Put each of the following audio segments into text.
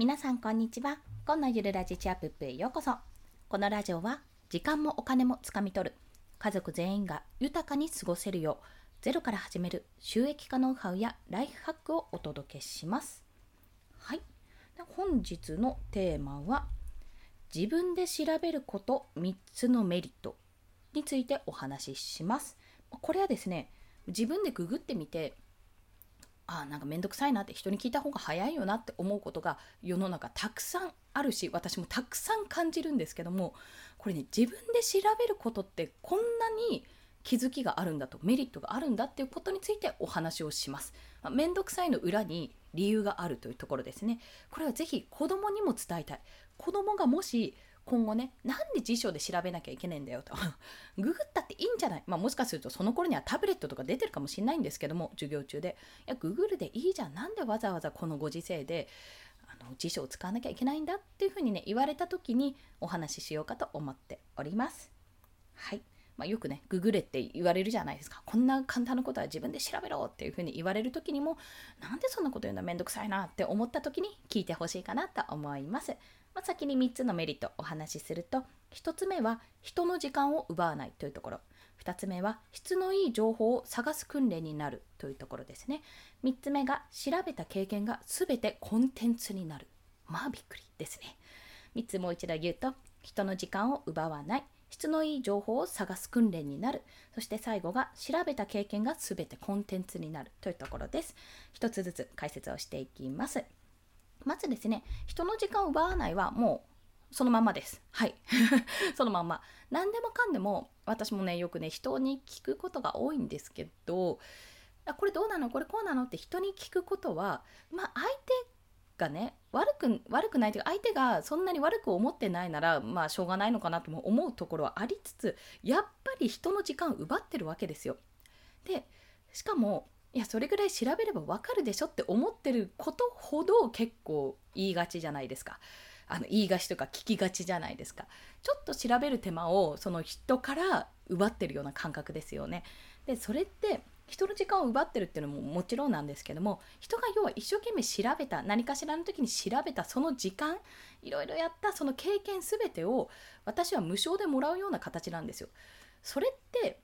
皆さんこんにちは。今のゆるラジチアップップへようこそ。このラジオは時間もお金もつかみ取る。家族全員が豊かに過ごせるようゼロから始める収益化ノウハウやライフハックをお届けします。はい。本日のテーマは自分で調べること3つのメリットについてお話しします。これはですね自分でググってみてあなんかめんどくさいなって人に聞いた方が早いよなって思うことが世の中たくさんあるし私もたくさん感じるんですけどもこれね自分で調べることってこんなに気づきがあるんだとメリットがあるんだっていうことについてお話をします。まあ、めんどくさいの裏に理由があるというところですね。これはぜひ子供にも伝えたい。子供がもし今後ね、なんで辞書で調べなきゃいけないんだよと。ググったっていいんじゃない？まあもしかするとその頃にはタブレットとか出てるかもしれないんですけども、授業中で。いや、ググるでいいじゃん。なんでわざわざこのご時世であの辞書を使わなきゃいけないんだっていうふうにね、言われた時にお話ししようかと思っております。はい。まあ、よくね、ググれって言われるじゃないですか。こんな簡単なことは自分で調べろっていうふうに言われる時にも、なんでそんなこと言うのめんどくさいなって思った時に聞いてほしいかなと思います。まあ、先に3つのメリットをお話しすると1つ目は人の時間を奪わないというところ。2つ目は質のいい情報を探す訓練になるというところですね。3つ目が調べた経験が全てコンテンツになる。まあびっくりですね。3つもう一度言うと人の時間を奪わない。質のいい情報を探す訓練になる。そして最後が調べた経験が全てコンテンツになるというところです。一つずつ解説をしていきます。まずですね、人の時間を奪わないはもうそのまんまです。はい。そのまま。何でもかんでも、私もね、よくね、人に聞くことが多いんですけど、あこれどうなの？これこうなの？って人に聞くことは、まあ、相手がね悪く悪くないというか相手がそんなに悪く思ってないならまあしょうがないのかなとも思うところはありつつやっぱり人の時間を奪ってるわけですよ。でしかもいやそれぐらい調べればわかるでしょって思ってることほど結構言いがちじゃないですか。あの言いがちとか聞きがちじゃないですか。ちょっと調べる手間をその人から奪ってるような感覚ですよね。でそれって人の時間を奪ってるっていうのももちろんなんですけども人が要は一生懸命調べた何かしらの時に調べたその時間いろいろやったその経験全てを私は無償でもらうような形なんですよ。それって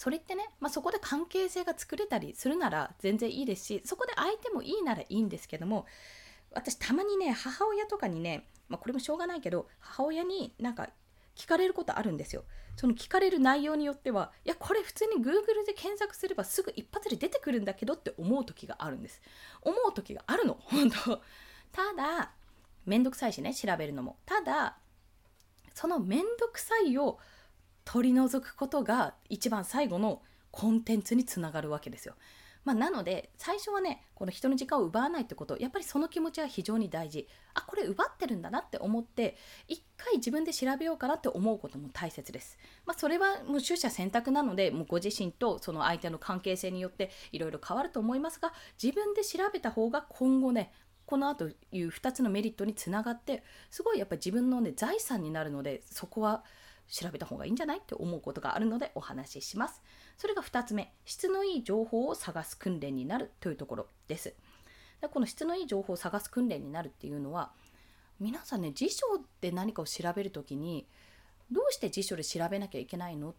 それってね、まあ、そこで関係性が作れたりするなら全然いいですしそこで相手もいいならいいんですけども私たまにね母親とかにね、まあ、これもしょうがないけど母親になんか聞かれることあるんですよ。その聞かれる内容によっては、いや、これ普通に Google で検索すればすぐ一発で出てくるんだけどって思う時があるんです。思う時があるの、本当ただ、めんどくさいしね、調べるのも。ただ、そのめんどくさいを取り除くことが一番最後のコンテンツにつながるわけですよ。まあ、なので最初はねこの人の時間を奪わないってことやっぱりその気持ちは非常に大事あこれ奪ってるんだなって思って一回自分で調べようかなって思うことも大切です、まあ、それはもう取捨選択なのでもうご自身とその相手の関係性によっていろいろ変わると思いますが自分で調べた方が今後ねこの後いう2つのメリットにつながってすごいやっぱり自分のね財産になるのでそこは調べた方がいいんじゃない？って思うことがあるのでお話しします。それが2つ目、質のいい情報を探す訓練になるというところです。でこの質のいい情報を探す訓練になるっていうのは皆さんね辞書で何かを調べる時にどうして辞書で調べなきゃいけないの？っ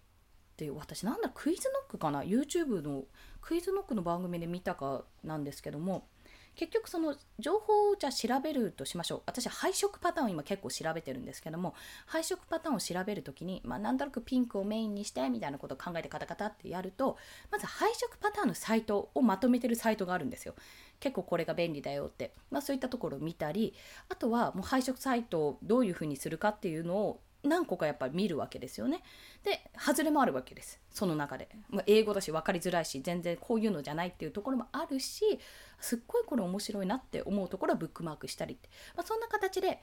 て私なんだクイズノックかな？YouTube のクイズノックの番組で見たかなんですけども結局その情報をじゃあ調べるとしましょう。私は配色パターンを今結構調べてるんですけども配色パターンを調べるときに、まあ、なんとなくピンクをメインにしてみたいなことを考えてカタカタってやるとまず配色パターンのサイトをまとめてるサイトがあるんですよ。結構これが便利だよって、まあ、そういったところを見たりあとはもう配色サイトをどういうふうにするかっていうのを何個かやっぱり見るわけですよね。で外れもあるわけです。その中で、まあ、英語だし分かりづらいし全然こういうのじゃないっていうところもあるしすっごいこれ面白いなって思うところはブックマークしたりって、まあ、そんな形で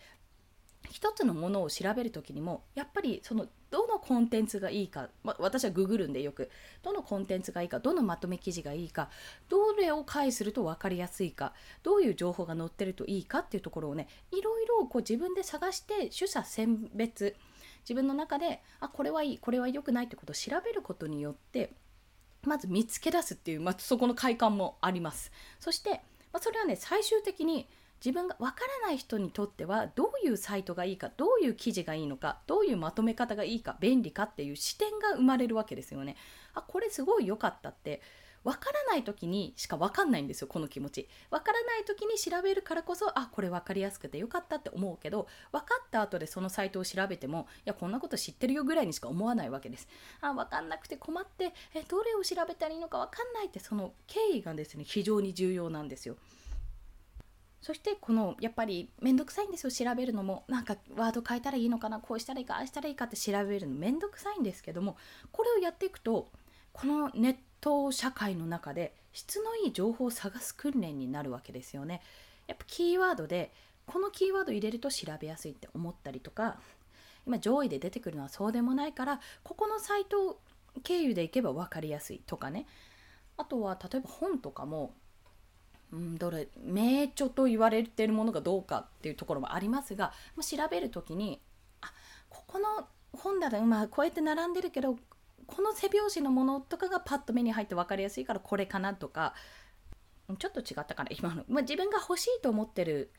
一つのものを調べる時にもやっぱりそのどのコンテンツがいいか、まあ、私はググるんでよく。どのコンテンツがいいかどのまとめ記事がいいかどれを返すると分かりやすいかどういう情報が載ってるといいかっていうところをねいろいろこう自分で探して取捨選別自分の中であこれはいいこれは良くないってことを調べることによってまず見つけ出すっていう、まあ、そこの快感もありますそして、まあ、それはね最終的に自分がわからない人にとってはどういうサイトがいいかどういう記事がいいのかどういうまとめ方がいいか便利かっていう視点が生まれるわけですよね。あこれすごい良かったってわからない時にしかわかんないんですよこの気持ち。わからない時に調べるからこそあこれ分かりやすくてよかったって思うけど分かった後でそのサイトを調べてもいやこんなこと知ってるよぐらいにしか思わないわけです。あ分かんなくて困ってえどれを調べたらいいのか分かんないってその経緯がですね非常に重要なんですよ。そしてこのやっぱり面倒くさいんですよ調べるのも。なんかワード変えたらいいのかなこうしたらいいかああしたらいいかって調べるの面倒くさいんですけどもこれをやっていくとこのネット社会の中で質のいい情報を探す訓練になるわけですよね。やっぱキーワードでこのキーワード入れると調べやすいって思ったりとか今上位で出てくるのはそうでもないからここのサイト経由でいけば分かりやすいとかねあとは例えば本とかも、うん、どれ名著と言われてるものがどうかっていうところもありますが、ま、調べる時にあここの本だら、まあ、こうやって並んでるけどこの背拍子のものとかがパッと目に入って分かりやすいからこれかなとかちょっと違ったかな今の、まあ、自分が欲しいと思ってる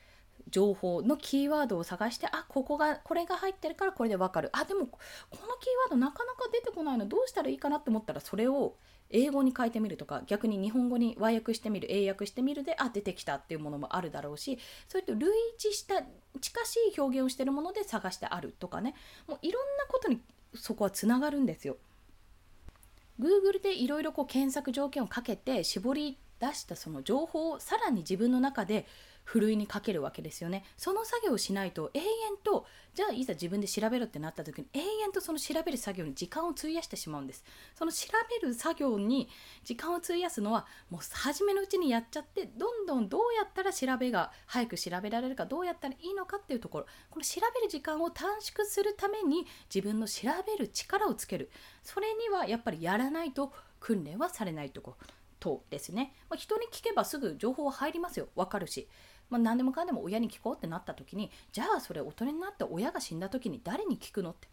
情報のキーワードを探してあここがこれが入ってるからこれで分かる。あでもこのキーワードなかなか出てこないの。どうしたらいいかなって思ったらそれを英語に変えてみるとか逆に日本語に和訳してみる英訳してみるであ出てきたっていうものもあるだろうしそれと類似した近しい表現をしてるもので探してあるとかね。もういろんなことにそこはつながるんですよ。Google でいろいろ検索条件をかけて絞り出したその情報をさらに自分の中でふるいにかけるわけですよね。その作業をしないと永遠とじゃあいざ自分で調べろってなった時に永遠とその調べる作業に時間を費やしてしまうんです。その調べる作業に時間を費やすのはもう初めのうちにやっちゃってどんどんどうやったら調べが早く調べられるかどうやったらいいのかっていうところこの調べる時間を短縮するために自分の調べる力をつけるそれにはやっぱりやらないと訓練はされないとこ。とですね、まあ、人に聞けばすぐ情報は入りますよ分かるしまあ、何でもかんでも親に聞こうってなった時にじゃあそれ大人になって親が死んだ時に誰に聞くのって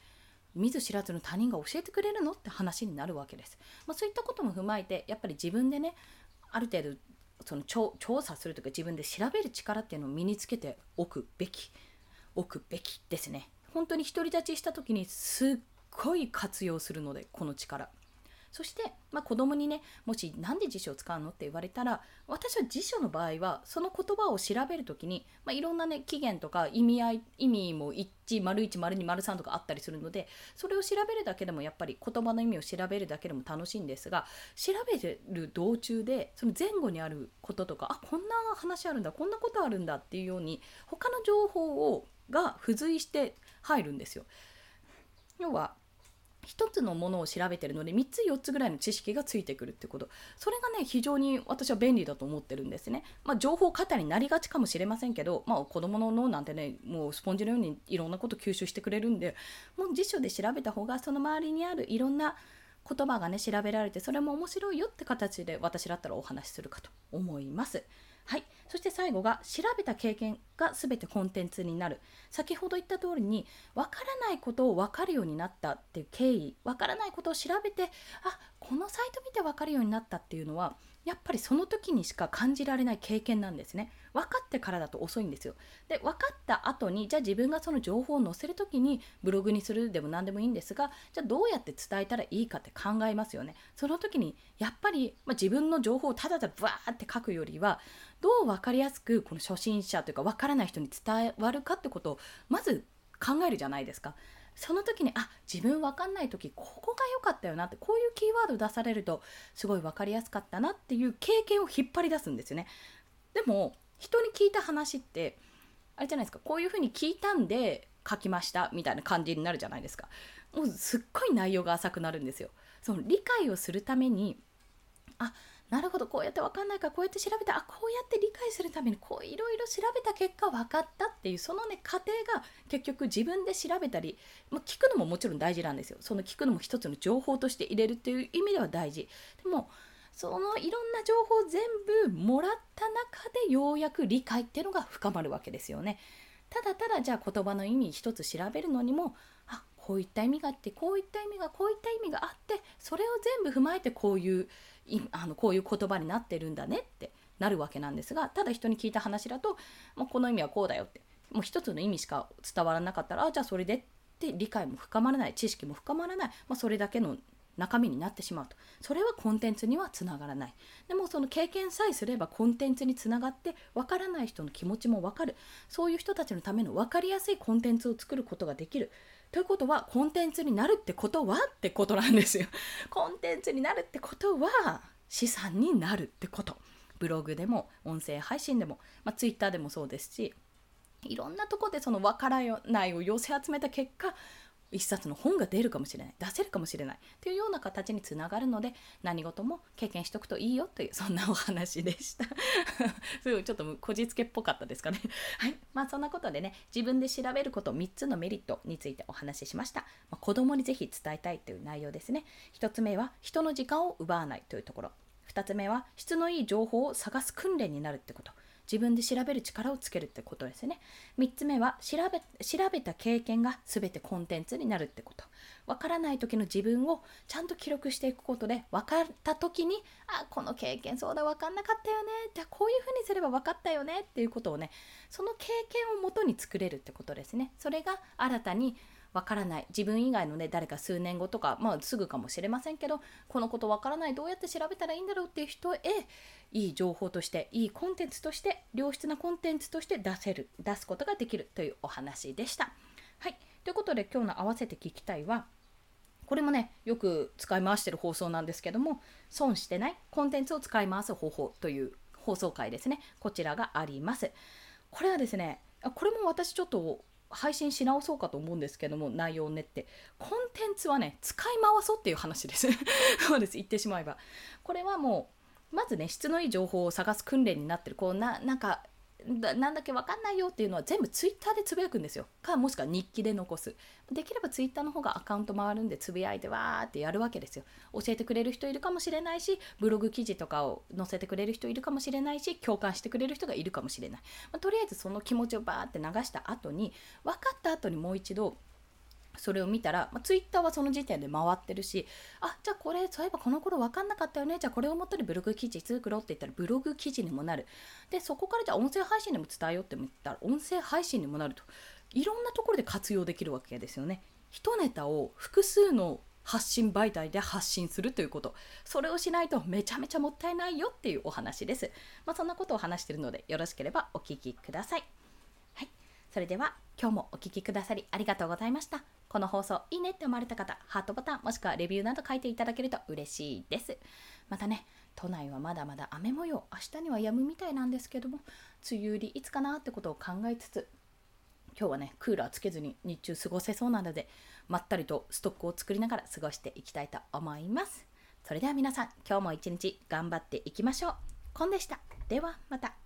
見ず知らずの他人が教えてくれるのって話になるわけです。まあ、そういったことも踏まえてやっぱり自分でねある程度その調査するとか自分で調べる力っていうのを身につけておくべき置くべきですね。本当に独り立ちした時にすっごい活用するのでこの力。そして、まあ、子供にねもし何で辞書を使うのって言われたら私は辞書の場合はその言葉を調べる時に、まあ、いろんなね起源とか意味合い意味も一致丸1丸2丸3とかあったりするのでそれを調べるだけでもやっぱり言葉の意味を調べるだけでも楽しいんですが調べる道中でその前後にあることとかあこんな話あるんだこんなことあるんだっていうように他の情報をが付随して入るんですよ。要は1つのものを調べてるので3つ4つぐらいの知識がついてくるってことそれがね非常に私は便利だと思ってるんですね、まあ、情報過多になりがちかもしれませんけど、まあ、子どもの脳なんてねもうスポンジのようにいろんなこと吸収してくれるんでもう辞書で調べた方がその周りにあるいろんな言葉がね調べられてそれも面白いよって形で私だったらお話しするかと思います。はい、そして最後が調べた経験が全てコンテンツになる。先ほど言った通りに分からないことを分かるようになったっていう経緯分からないことを調べてあこのサイト見て分かるようになったっていうのはやっぱりその時にしか感じられない経験なんですね。分かってからだと遅いんですよ。で分かった後にじゃあ自分がその情報を載せる時にブログにするでも何でもいいんですがじゃあどうやって伝えたらいいかって考えますよね。その時にやっぱり、まあ、自分の情報をただただバーって書くよりはどう分かりやすくこの初心者というか分からない人に伝わるかってことをまず考えるじゃないですか。その時にあ自分分かんない時ここが良かったよなってこういうキーワード出されるとすごい分かりやすかったなっていう経験を引っ張り出すんですよね。でも人に聞いた話ってあれじゃないですかこういうふうに聞いたんで書きましたみたいな感じになるじゃないですか。もうすっごい内容が浅くなるんですよ。その理解をするためにあなるほどこうやって分かんないからこうやって調べたあこうやって理解するためにこういろいろ調べた結果分かったっていうそのね過程が結局自分で調べたり、まあ、聞くのももちろん大事なんですよ。その聞くのも一つの情報として入れるっていう意味では大事。でもそのいろんな情報を全部もらった中でようやく理解っていうのが深まるわけですよね。ただただじゃあ言葉の意味一つ調べるのにもあこういった意味があってこういった意味がこういった意味があってそれを全部踏まえてこういうあのこういう言葉になってるんだねってなるわけなんですがただ人に聞いた話だと、まあ、この意味はこうだよってもう一つの意味しか伝わらなかったらあじゃあそれでって理解も深まらない知識も深まらない、まあ、それだけの中身になってしまうと。それはコンテンツにはつながらない。でもその経験さえすればコンテンツにつながってわからない人の気持ちもわかる。そういう人たちのための分かりやすいコンテンツを作ることができる。ということはコンテンツになるってことはってことなんですよ。コンテンツになるってことは資産になるってこと。ブログでも音声配信でも、まあ、ツイッターでもそうですしいろんなとこでその分からないを寄せ集めた結果一冊の本が出るかもしれない。出せるかもしれない。というような形につながるので何事も経験しとくといいよというそんなお話でした。すごいちょっとこじつけっぽかったですかね。はい。まあそんなことでね自分で調べること3つのメリットについてお話ししました、まあ、子供にぜひ伝えたいという内容ですね。1つ目は人の時間を奪わないというところ。2つ目は質のいい情報を探す訓練になるってこと。自分で調べる力をつけるってことですね。3つ目は調べ調べた経験が全てコンテンツになるってこと。わからない時の自分をちゃんと記録していくことで分かった時にあこの経験そうだ分かんなかったよね。じゃあこういうふうにすれば分かったよねっていうことをねその経験をもとに作れるってことですね。それが新たにわからない。自分以外のね誰か数年後とかまあすぐかもしれませんけどこのことわからない。どうやって調べたらいいんだろうっていう人へいい情報としていいコンテンツとして良質なコンテンツとして出せる。出すことができる。というお話でした。はい。ということで今日の合わせて聞きたいはこれもねよく使い回してる放送なんですけども損してないコンテンツを使い回す方法という放送回ですね。こちらがあります。これはですねこれも私ちょっと配信し直そうかと思うんですけども内容を練って。コンテンツはね使い回そうっていう話です。そうです。言ってしまえば。これはもうまずね質のいい情報を探す訓練になってる。こうななんかなんだっけ分かんないよっていうのは全部ツイッターでつぶやくんですよ。かもしくは日記で残す。できればツイッターの方がアカウント回るんでつぶやいてわーってやるわけですよ。教えてくれる人いるかもしれないしブログ記事とかを載せてくれる人いるかもしれないし共感してくれる人がいるかもしれない、まあ、とりあえずその気持ちをバーって流した後に分かった後にもう一度それを見たら、まあ、ツイッターはその時点で回ってるしあじゃあこれそういえばこの頃分かんなかったよねじゃあこれをもとにブログ記事作ろうって言ったらブログ記事にもなる。でそこからじゃあ音声配信にも伝えようって言ったら音声配信にもなると。いろんなところで活用できるわけですよね。一ネタを複数の発信媒体で発信するということ。それをしないとめちゃめちゃもったいないよっていうお話です。まあ、そんなことを話してるのでよろしければお聞きください。それでは今日もお聴きくださりありがとうございましたこの放送いいねって思われた方、ハートボタンもしくはレビューなど書いていただけると嬉しいです。またね、都内はまだまだ雨模様、明日には止むみたいなんですけども、梅雨入りいつかなってことを考えつつ、今日はね、クーラーつけずに日中過ごせそうなので、まったりとストックを作りながら過ごしていきたいと思います。それでは皆さん、今日も一日頑張っていきましょう。コンでした。ではまた。